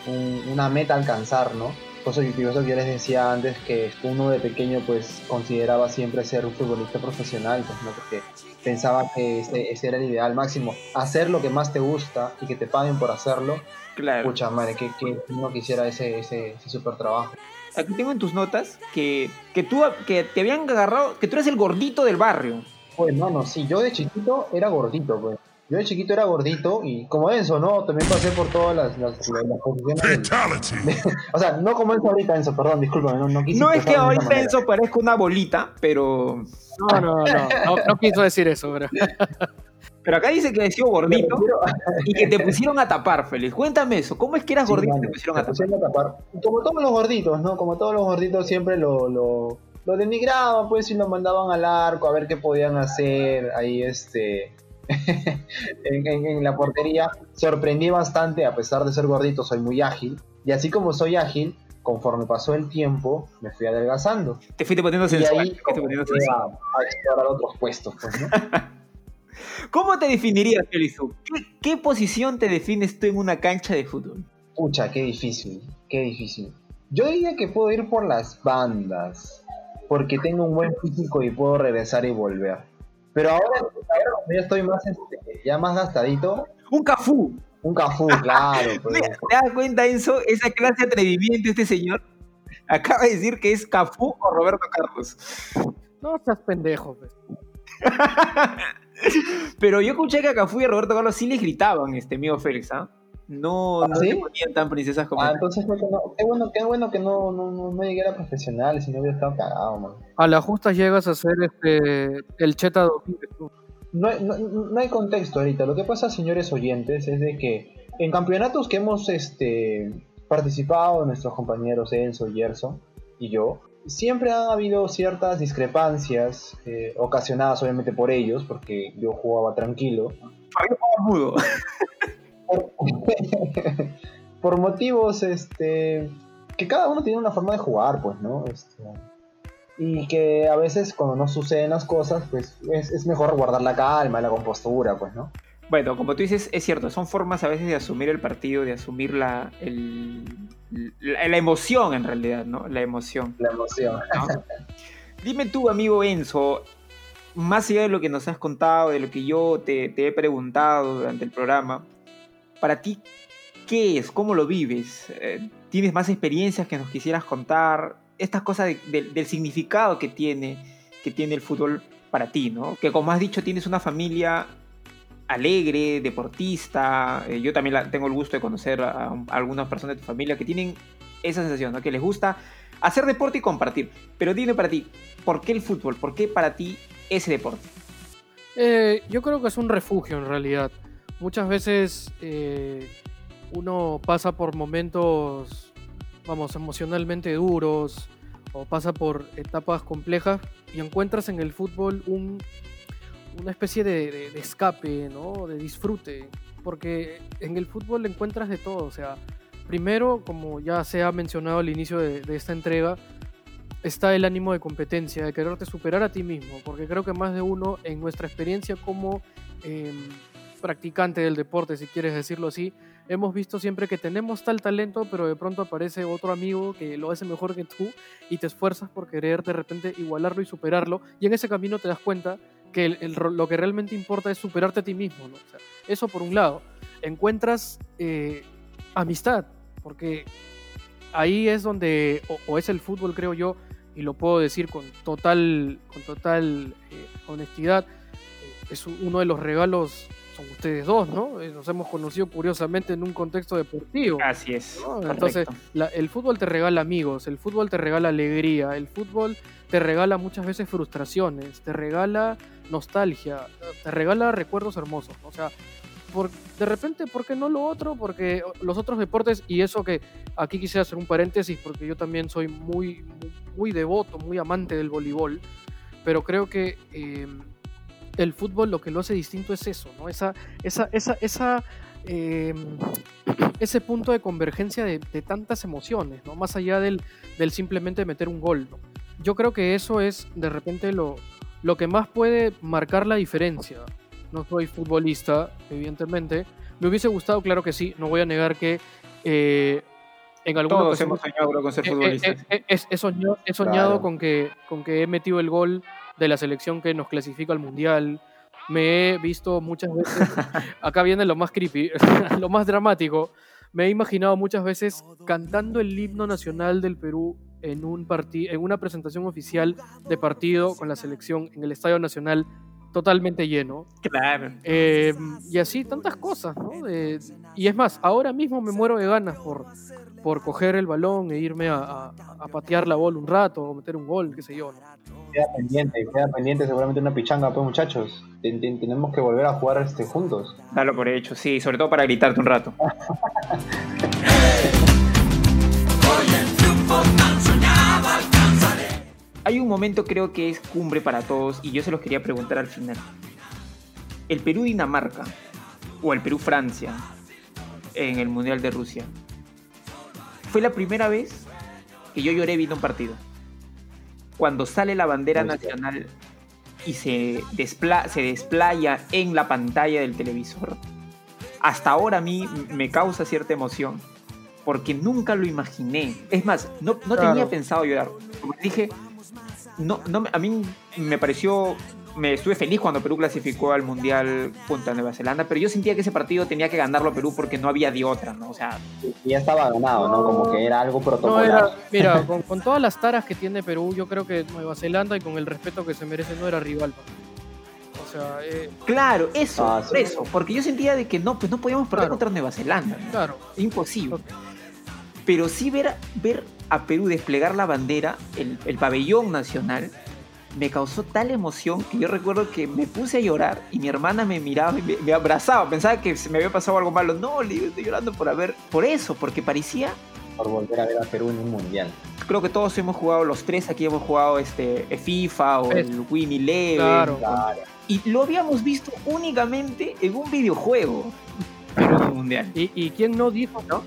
un- una meta a alcanzar, ¿no? Por eso, yo les decía antes que uno de pequeño pues consideraba siempre ser un futbolista profesional, pues, ¿no? Porque pensaba que ese, ese era el ideal máximo. Hacer lo que más te gusta y que te paguen por hacerlo. Claro. Pucha madre, que, que uno quisiera ese, ese, ese super trabajo. Aquí tengo en tus notas que, que tú que te habían agarrado, que tú eres el gordito del barrio. Pues no, no, sí, yo de chiquito era gordito, pues. Yo de chiquito era gordito y como Enzo, ¿no? También pasé por todas las, las, las- las posiciones. del- o sea, no como Enzo ahorita, Enzo, perdón, discúlpame, no, no quise No es que de ahorita. Enzo parezca una bolita, pero, No, no, no, no, no quiso decir eso, pero pero acá dice que ha sido gordito Pero- y que te pusieron a tapar, Félix. Cuéntame eso. ¿Cómo es que eras Sí, gordito y te pusieron a tapar? pusieron a tapar. Como todos los gorditos, ¿no? Como todos los gorditos siempre lo, lo, lo denigraban, pues, y lo mandaban al arco a ver qué podían hacer ahí, este... en, en- en la portería. Sorprendí bastante, a pesar de ser gordito, soy muy ágil. Y así como soy ágil, conforme pasó el tiempo, me fui adelgazando. Te fuiste poniendo Y sensual. ahí te poniendo sensual. a, a explorar otros puestos, pues, ¿no? ¿Cómo te definirías, tú? ¿Qué, qué posición te defines tú en una cancha de fútbol? Pucha, qué difícil, qué difícil. Yo diría que puedo ir por las bandas, porque tengo un buen físico y puedo regresar y volver. Pero ahora, ahora ya estoy más, este, ya más gastadito, Un Cafú. un cafú, claro. pues. Mira, ¿Te das cuenta, Enzo? Esa clase de atrevimiento de este señor acaba de decir que es Cafú o Roberto Carlos. no seas pendejo. pues. Pero yo escuché que a Cafú y a Roberto Carlos sí les gritaban, este amigo Félix, ¿ah? No, ¿Ah, no sí? se ponían tan princesas como Ah, entonces creo que no. Qué bueno, qué bueno que no, no, no, no llegué a profesional, si no hubiera estado cagado, man. A la justa llegas a ser este, el Cheta 2000. tú. No, hay- no, no hay contexto ahorita. Lo que pasa, señores oyentes, es de que en campeonatos que hemos este, participado, nuestros compañeros Enzo, Gerson y yo, siempre han habido ciertas discrepancias, eh, ocasionadas obviamente por ellos, porque yo jugaba tranquilo, Fabián Pavón mudo. por, por motivos este, que cada uno tiene una forma de jugar, pues, ¿no? Este, y que a veces cuando no suceden las cosas, pues es, es mejor guardar la calma, la compostura, pues, ¿no? Bueno, como tú dices, es cierto, son formas a veces de asumir el partido, de asumir la, el- la, la emoción en realidad, ¿no? La emoción. La emoción. ¿no? Dime tú, amigo Enzo, más allá de lo que nos has contado, de lo que yo te, te he preguntado durante el programa, para ti, ¿qué es? ¿Cómo lo vives? Eh, ¿Tienes más experiencias que nos quisieras contar? Estas cosas de- de- del significado que tiene, que tiene el fútbol para ti, ¿no? Que como has dicho, tienes una familia alegre, deportista. eh, yo también tengo el gusto de conocer a, a algunas personas de tu familia que tienen esa sensación, ¿no? Que les gusta hacer deporte y compartir. Pero dime para ti, ¿por qué el fútbol? ¿Por qué para ti ese deporte? Eh, yo creo que es un refugio en realidad. Muchas veces eh, uno pasa por momentos, vamos, emocionalmente duros o pasa por etapas complejas y encuentras en el fútbol un, una especie de, escape, ¿no? De disfrute. Porque en el fútbol encuentras de todo. O sea, primero, como ya se ha mencionado al inicio de, de esta entrega, está el ánimo de competencia, de quererte superar a ti mismo, porque creo que más de uno en nuestra experiencia como em, practicante del deporte, si quieres decirlo así, hemos visto siempre que tenemos tal talento, pero de pronto aparece otro amigo que lo hace mejor que tú y te esfuerzas por querer de repente igualarlo y superarlo, y en ese camino te das cuenta que lo que realmente importa es superarte a ti mismo. eso por un lado. Encuentras eh, amistad, porque ahí es donde, o, es el fútbol creo yo, y lo puedo decir con total, con total eh, honestidad, eh, es uno de los regalos, son ustedes dos, ¿no? Eh, Nos hemos conocido curiosamente en un contexto deportivo. Así es. Entonces, la- el fútbol te regala amigos, el fútbol te regala alegría, el fútbol te regala muchas veces frustraciones, te regala nostalgia, te regala recuerdos hermosos. ¿no? O sea, por, de repente, ¿por qué no lo otro? Porque los otros deportes, y eso que aquí quisiera hacer un paréntesis, porque yo también soy muy, muy, muy devoto, muy amante del voleibol, pero creo que eh, el fútbol lo que lo hace distinto es eso, ¿no? Esa, esa, esa, esa eh, ese punto de convergencia de, de tantas emociones, ¿no? Más allá del, del simplemente meter un gol, ¿no? Yo creo que eso es de repente lo, lo que más puede marcar la diferencia. No soy futbolista, evidentemente. Me hubiese gustado, claro que sí, no voy a negar que eh, en alguna Todos ocasión- hemos soñado con ser eh, eh, futbolistas. eh, he soñado, he soñado Claro. con, que, con que he metido el gol de la selección que nos clasifica al mundial. Me he visto muchas veces. Acá viene lo más creepy, lo más dramático. Me he imaginado muchas veces cantando el himno nacional del Perú en, un en una presentación oficial de partido con la selección en el Estadio Nacional totalmente lleno. Claro. Eh, y así tantas cosas, ¿no? Y es más, ahora mismo me muero de ganas por, por coger el balón e irme a, a- a patear la bola un rato o meter un gol, qué sé yo. ¿no? Queda pendiente, queda pendiente seguramente una pichanga, pues muchachos. Ten- ten- tenemos que volver a jugar este, juntos. Dalo por hecho, sí, sobre todo para gritarte un rato. Hay un momento creo que es cumbre para todos y yo se los quería preguntar al final. El Perú-Dinamarca o el Perú-Francia en el Mundial de Rusia fue la primera vez que yo lloré viendo un partido. Cuando sale la bandera nacional y se, despla- se desplaya en la pantalla del televisor, hasta ahora a mí me causa cierta emoción. Porque nunca lo imaginé. Es más, no, no Claro. tenía pensado llorar. Como dije, no, no, a mí me pareció, me estuve feliz cuando Perú clasificó al Mundial junto a Nueva Zelanda, pero yo sentía que ese partido tenía que ganarlo Perú porque no había de otra, ¿no? O sea, Y ya estaba ganado, ¿no? Como que era algo No, protocolar. era, mira, con, con todas las taras que tiene Perú, yo creo que Nueva Zelanda y con el respeto que se merece no era rival. para mí. O sea, eh, claro, eso, Ah, por eso, porque yo sentía de que no, pues no podíamos perder Claro. contra Nueva Zelanda, ¿no? claro. imposible. Pero sí ver, ver a Perú desplegar la bandera, el, el pabellón nacional, me causó tal emoción que yo recuerdo que me puse a llorar y mi hermana me miraba y me, me abrazaba. Pensaba que se me había pasado algo malo. No, le digo, estoy llorando por haber, por eso, porque parecía. Por volver a ver a Perú en un mundial. Creo que todos hemos jugado, los tres aquí hemos jugado este FIFA o el Win Eleven. Claro. Claro. Y lo habíamos visto únicamente en un videojuego. Pero en un mundial. ¿Y, y quién no dijo, no?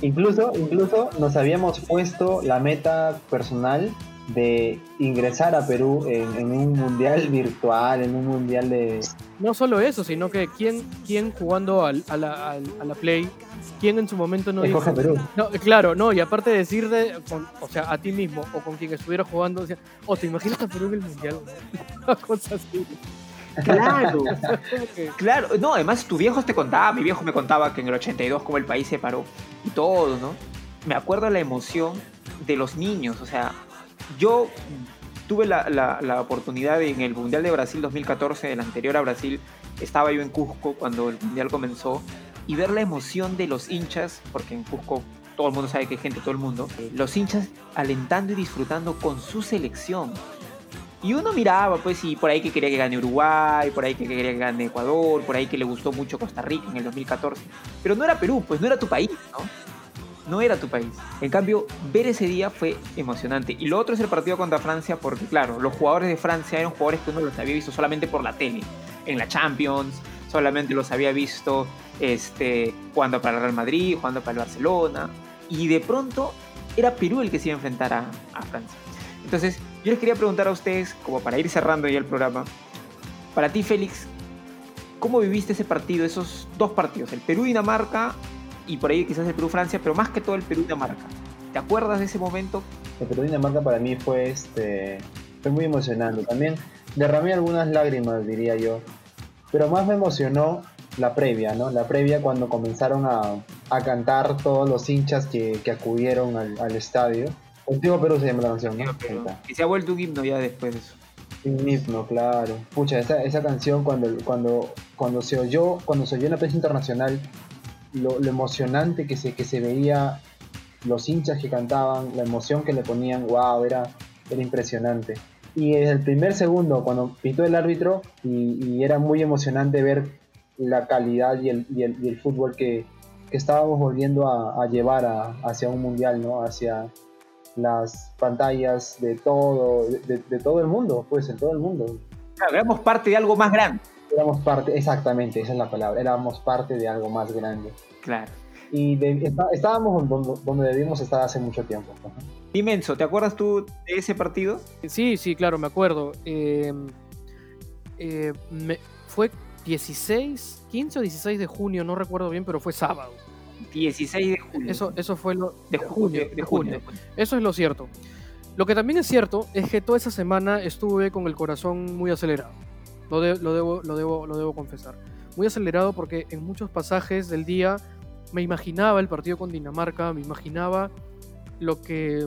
Incluso, incluso nos habíamos puesto la meta personal de ingresar a Perú en, en un mundial virtual, en un mundial de... No solo eso, sino que quién, quién jugando al- a, la, al- a la Play, quién en su momento no dijo. Escoge Perú. No, claro, no, y aparte de decir de, con- o sea, a ti mismo o con quien estuviera jugando, decía, oh, ¿te imaginas a Perú en el mundial? Una cosa así. Claro. Claro, no, además tu viejo te contaba, mi viejo me contaba que en el 82 como el país se paró y todo, ¿no? Me acuerdo la emoción de los niños, o sea, yo tuve la, oportunidad de, en el Mundial de Brasil 2014, el anterior a Brasil, estaba yo en Cusco cuando el Mundial comenzó y ver la emoción de los hinchas, porque en Cusco todo el mundo sabe que hay gente, todo el mundo, eh, los hinchas alentando y disfrutando con su selección. Y uno miraba, pues, y por ahí que quería que gane Uruguay, por ahí que quería que gane Ecuador, por ahí que le gustó mucho Costa Rica en el 2014. Pero no era Perú, pues no era tu país, ¿no? No era tu país. En cambio, ver ese día fue emocionante. Y lo otro es el partido contra Francia, porque claro, los jugadores de Francia eran jugadores que uno los había visto solamente por la tele, en la Champions, solamente los había visto este, jugando para el Real Madrid, jugando para el Barcelona. Y de pronto era Perú el que se iba a enfrentar a, a Francia. Entonces, yo les quería preguntar a ustedes, como para ir cerrando ya el programa, para ti, Félix, ¿cómo viviste ese partido, esos dos partidos, el Perú-Dinamarca y por ahí quizás el Perú-Francia, pero más que todo el Perú-Dinamarca? ¿Te acuerdas de ese momento? El Perú Dinamarca para mí fue este fue muy emocionante. También derramé algunas lágrimas, diría yo. Pero más me emocionó la previa, ¿no? La previa cuando comenzaron a, a cantar todos los hinchas que, que acudieron al, al estadio. Contigo Perú se llama la canción, ¿no? Y se ha vuelto un himno ya después de eso. Un himno, claro. Pucha, esa, esa canción cuando, cuando, cuando se oyó, cuando se oyó en la prensa internacional, lo, emocionante que se, que se veía, los hinchas que cantaban, la emoción que le ponían, wow, era, era impresionante. Y desde el primer segundo, cuando pitó el árbitro, y, era muy emocionante ver la calidad y el, y el, y el fútbol que, que estábamos volviendo a, llevar a- hacia un mundial, ¿no? Hacia las pantallas de todo, de, todo el mundo, pues en todo el mundo. Claro, parte de algo más grande. Éramos parte, exactamente, esa es la palabra, éramos parte de algo más grande. Claro. Y de- está- estábamos donde, donde debimos estar hace mucho tiempo. ¿no? Inmenso, ¿te acuerdas tú de ese partido? Sí, sí, claro, me acuerdo. Eh, eh, me- fue 16, 15 o 16 de junio, no recuerdo bien, pero fue sábado. 16 de junio. Eso, eso fue lo de junio, de junio. Eso es lo cierto. Lo que también es cierto es que toda esa semana estuve con el corazón muy acelerado. Lo, de- lo, debo, lo, debo, lo debo confesar. Muy acelerado porque en muchos pasajes del día me imaginaba el partido con Dinamarca, me imaginaba lo que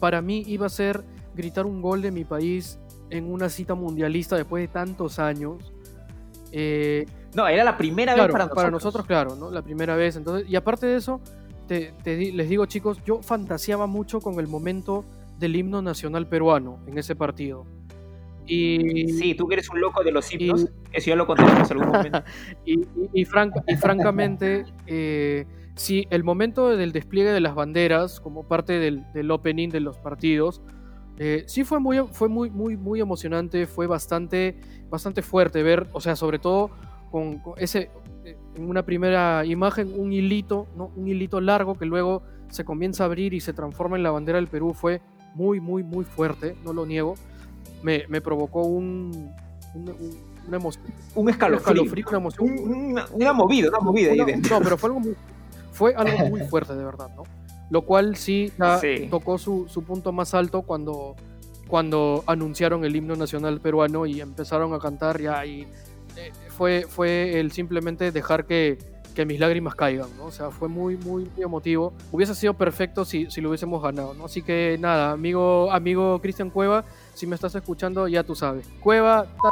para mí iba a ser gritar un gol de mi país en una cita mundialista después de tantos años. Eh, No, era la primera Claro, vez para nosotros. claro, ¿no? La primera vez. Entonces, y aparte de eso, te, les digo, chicos, yo fantaseaba mucho con el momento del himno nacional peruano en ese partido. Y, Sí, tú que eres un loco de los y- himnos. Eso ya lo contaremos en algún momento. y, y- y franca- y francamente, eh, sí, el momento del despliegue de las banderas como parte del, del opening de los partidos, eh, sí fue muy, fue muy, muy, muy emocionante, fue bastante, bastante fuerte ver, o sea, sobre todo con, con ese, eh, en una primera imagen, un hilito, ¿no? un hilito largo que luego se comienza a abrir y se transforma en la bandera del Perú, fue muy, muy, muy fuerte, no lo niego. Me, me provocó un, un- un- una emoción. Un Un escalofrío. escalofrío, una emoción. Un- una, una movida, una movida ahí dentro. no, pero fue algo muy, fue algo muy fuerte, de verdad, ¿no? Lo cual sí, ya Sí. tocó su, su punto más alto cuando, cuando anunciaron el himno nacional peruano y empezaron a cantar ya y eh, fue, fue el simplemente dejar que, que mis lágrimas caigan, ¿no? O sea, fue muy, muy, muy emotivo. Hubiese sido perfecto si, si lo hubiésemos ganado, ¿no? Así que nada, amigo, amigo Cristian Cueva, si me estás escuchando, ya tú sabes. Cueva, ta-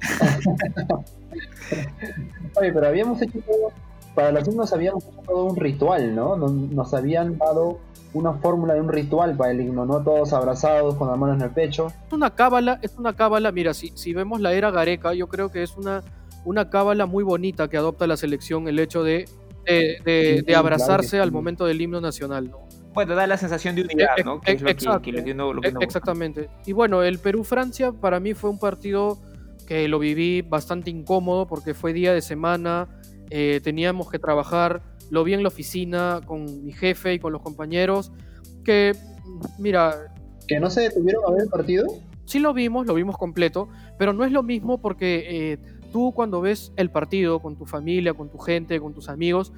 Oye, pero habíamos hecho todo, para los himnos habíamos hecho todo un ritual, ¿no? Nos, nos habían dado una fórmula de un ritual para el himno, ¿no? Todos abrazados con las manos en el pecho. es una cábala, es una cábala, mira, si, si vemos la era Gareca, yo creo que es una, una cábala muy bonita que adopta la selección, el hecho de, de, de- Sí, de claro abrazarse al momento del himno nacional, ¿no? Bueno, da la sensación de unidad, ¿no? Que es lo que, exacto. que lo que uno- lo que uno- Exactamente. Y bueno, el Perú-Francia para mí fue un partido que lo viví bastante incómodo porque fue día de semana, eh, teníamos que trabajar, lo vi en la oficina con mi jefe y con los compañeros, que, mira, Que no se detuvieron a ver el partido. sí lo vimos, lo vimos completo, pero no es lo mismo porque eh, tú cuando ves el partido con tu familia, con tu gente, con tus amigos,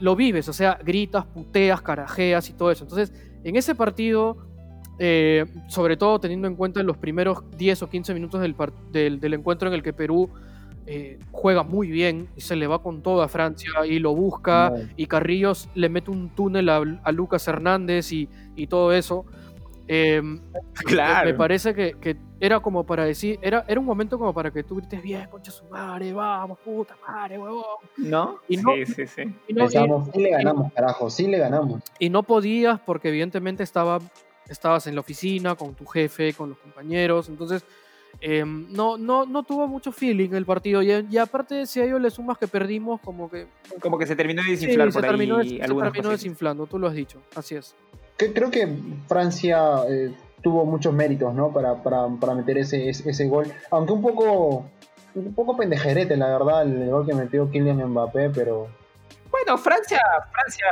lo vives, o sea, gritas, puteas, carajeas y todo eso. Entonces, en ese partido, eh, sobre todo teniendo en cuenta los primeros 10 o 15 minutos del, del, del encuentro en el que Perú eh, juega muy bien y se le va con todo a Francia y lo busca No. y Carrillos le mete un túnel a, a Lucas Hernández y, y todo eso. Eh, Claro. me parece que, que era como para decir, era, era un momento como para que tú grites bien, concha su madre, vamos, puta madre, huevón. ¿No? Y no- sí, sí, sí. Y no, y- Pensamos, sí le ganamos, carajo, sí le ganamos. y no podías porque evidentemente estaba, estabas en la oficina con tu jefe, con los compañeros, entonces eh, no, no, no tuvo mucho feeling el partido y, y aparte si a ello le sumas que perdimos como que Como que se terminó de sí, desinflar se por terminó, se terminó cositas. desinflando, tú lo has dicho, así es. Que- creo que Francia eh, tuvo muchos méritos, ¿no? Para, para, para meter ese, ese, ese gol. Aunque un poco, un poco pendejerete, la verdad, el gol que metió Kylian Mbappé, pero Bueno, Francia, Francia,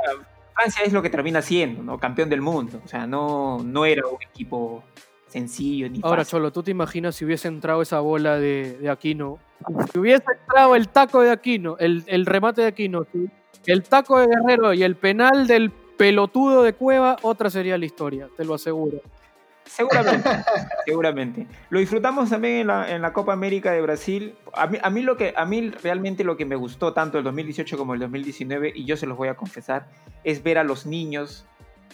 Francia es lo que termina siendo, ¿no? Campeón del mundo. O sea, no, no era un equipo sencillo ni Ahora, fácil. Cholo, ¿tú te imaginas si hubiese entrado esa bola de, de Aquino? Si hubiese entrado el taco de Aquino, el, el remate de Aquino, el taco de Guerrero y el penal del pelotudo de Cueva, otra sería la historia, te lo aseguro. Seguramente, seguramente. Lo disfrutamos también en la, en la Copa América de Brasil. A mí, a, mí lo que, a mí realmente lo que me gustó tanto el 2018 como el 2019, y yo se los voy a confesar, es ver a los niños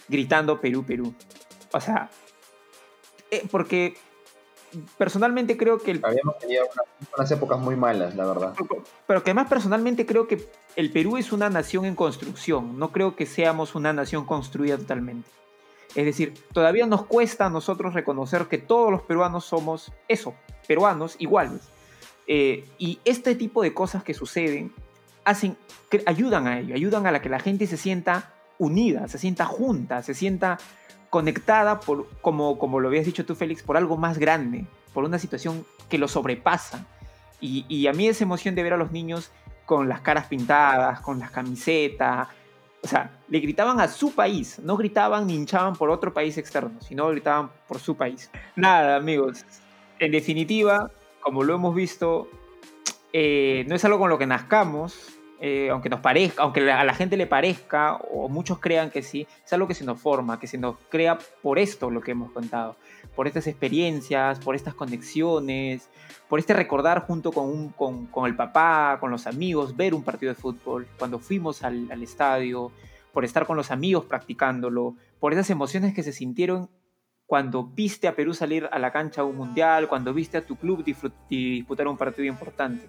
gritando Perú, Perú. O sea, eh, porque personalmente creo que el, Habíamos tenido unas, unas épocas muy malas, la verdad. pero que además personalmente creo que el Perú es una nación en construcción, no creo que seamos una nación construida totalmente. Es decir, todavía nos cuesta a nosotros reconocer que todos los peruanos somos eso, peruanos iguales. Eh, y este tipo de cosas que suceden hacen, que ayudan a ello, ayudan a la que la gente se sienta unida, se sienta junta, se sienta conectada, por, como, como lo habías dicho tú, Félix, por algo más grande, por una situación que lo sobrepasa. Y, y a mí esa emoción de ver a los niños con las caras pintadas, con las camisetas, o sea, le gritaban a su país, no gritaban ni hinchaban por otro país externo, sino gritaban por su país. Nada, amigos, en definitiva, como lo hemos visto, eh, no es algo con lo que nazcamos, eh, aunque nos parezca, aunque a la gente le parezca, o muchos crean que sí, es algo que se nos forma, que se nos crea por esto lo que hemos contado, por estas experiencias, por estas conexiones, por este recordar junto con, un- con, con el papá, con los amigos, ver un partido de fútbol, cuando fuimos al, al estadio, por estar con los amigos practicándolo, por esas emociones que se sintieron cuando viste a Perú salir a la cancha a un mundial, cuando viste a tu club disputar un partido importante.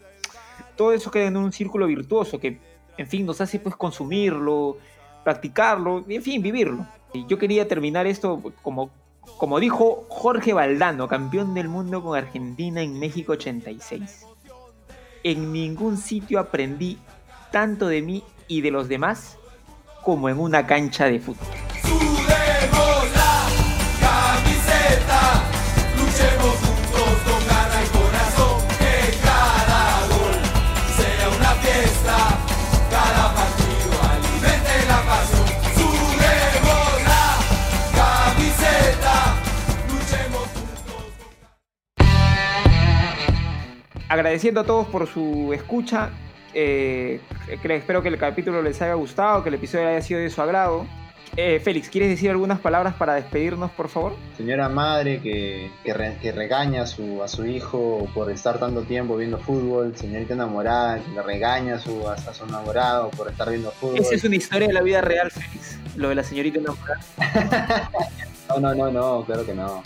Todo eso queda en un círculo virtuoso que, en fin, nos hace pues consumirlo, practicarlo, en fin, vivirlo. Yo quería terminar esto como, como dijo Jorge Valdano, campeón del mundo con Argentina en México 86. En ningún sitio aprendí tanto de mí y de los demás como en una cancha de fútbol. Agradeciendo a todos por su escucha. eh, espero que el capítulo les haya gustado, que el episodio haya sido de su agrado. Eh, Félix, ¿quieres decir algunas palabras para despedirnos, por favor? Señora madre que, que, re- que regaña a su, a su hijo por estar tanto tiempo viendo fútbol, señorita enamorada que le regaña a su, a su enamorado por estar viendo fútbol. Esa es una historia de la vida real, Félix. Lo de la señorita enamorada. No, no, no, no, claro que no.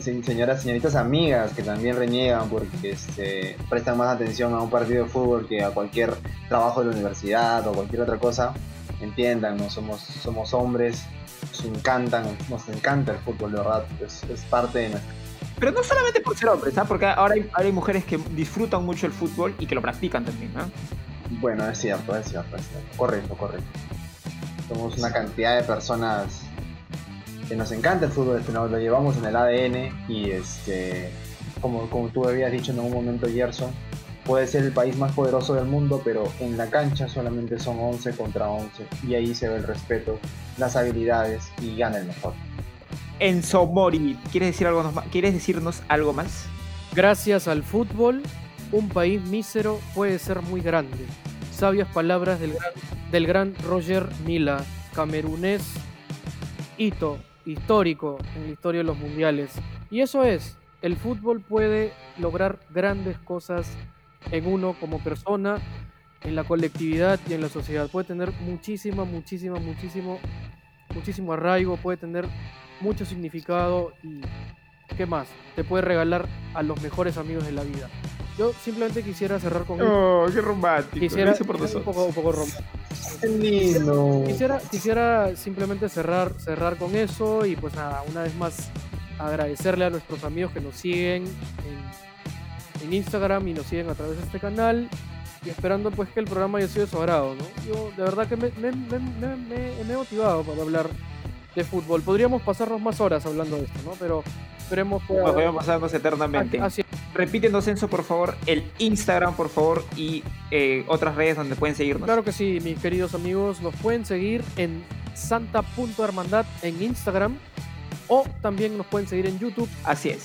Se- Señoras, señoritas amigas que también reniegan porque este, prestan más atención a un partido de fútbol que a cualquier trabajo de la universidad o cualquier otra cosa, entiendan, ¿no? somos, somos hombres, nos encantan, nos encanta el fútbol, de verdad, es, es parte de nuestra... Pero no solamente por ser hombres, ¿ah? porque ahora hay, ahora hay mujeres que disfrutan mucho el fútbol y que lo practican también. ¿ah? Bueno, es cierto, es cierto, es cierto. Correcto, correcto. Somos una cantidad de personas que nos encanta el fútbol, que nos lo llevamos en el ADN y este, como, como tú habías dicho en algún momento, Gerson, puede ser el país más poderoso del mundo, pero en la cancha solamente son 11 contra 11 y ahí se ve el respeto, las habilidades y gana el mejor. Enzo Mori, ¿quieres, decir algo más? ¿quieres decirnos algo más? Gracias al fútbol, un país mísero puede ser muy grande. Sabias palabras del gran, del gran Roger Mila, camerunés hito histórico en la historia de los mundiales. Y eso es, el fútbol puede lograr grandes cosas en uno como persona, en la colectividad y en la sociedad. Puede tener muchísima, muchísima, muchísimo, muchísimo arraigo, puede tener mucho significado y ¿qué más? Te puede regalar a los mejores amigos de la vida. Yo simplemente quisiera cerrar con Oh, qué romántico. quisiera Gracias por un poco, un poco romántico. ¡Qué lindo! Quisiera, quisiera simplemente cerrar, cerrar con eso y pues nada, una vez más agradecerle a nuestros amigos que nos siguen en, en Instagram y nos siguen a través de este canal y esperando pues que el programa haya sido de su agrado, ¿no? Yo de verdad que me, me- me- me- me- me he motivado para hablar de fútbol. Podríamos pasarnos más horas hablando de esto, ¿no? Pero esperemos que... Nos vemos pasarnos eternamente. Así- Repítenos, Enzo, por favor, el Instagram, por favor, y eh, otras redes donde pueden seguirnos. Claro que sí, mis queridos amigos, nos pueden seguir en santa.hermandad en Instagram o también nos pueden seguir en YouTube. Así es.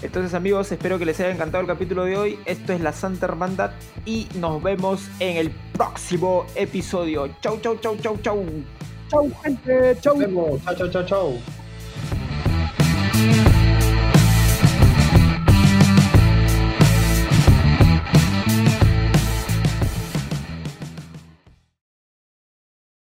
Entonces, amigos, espero que les haya encantado el capítulo de hoy. Esto es la Santa Hermandad y nos vemos en el próximo episodio. Chau, chau, chau, chau, chau. Chau, gente, chau. Nos vemos. Chao, chao, chao, chao.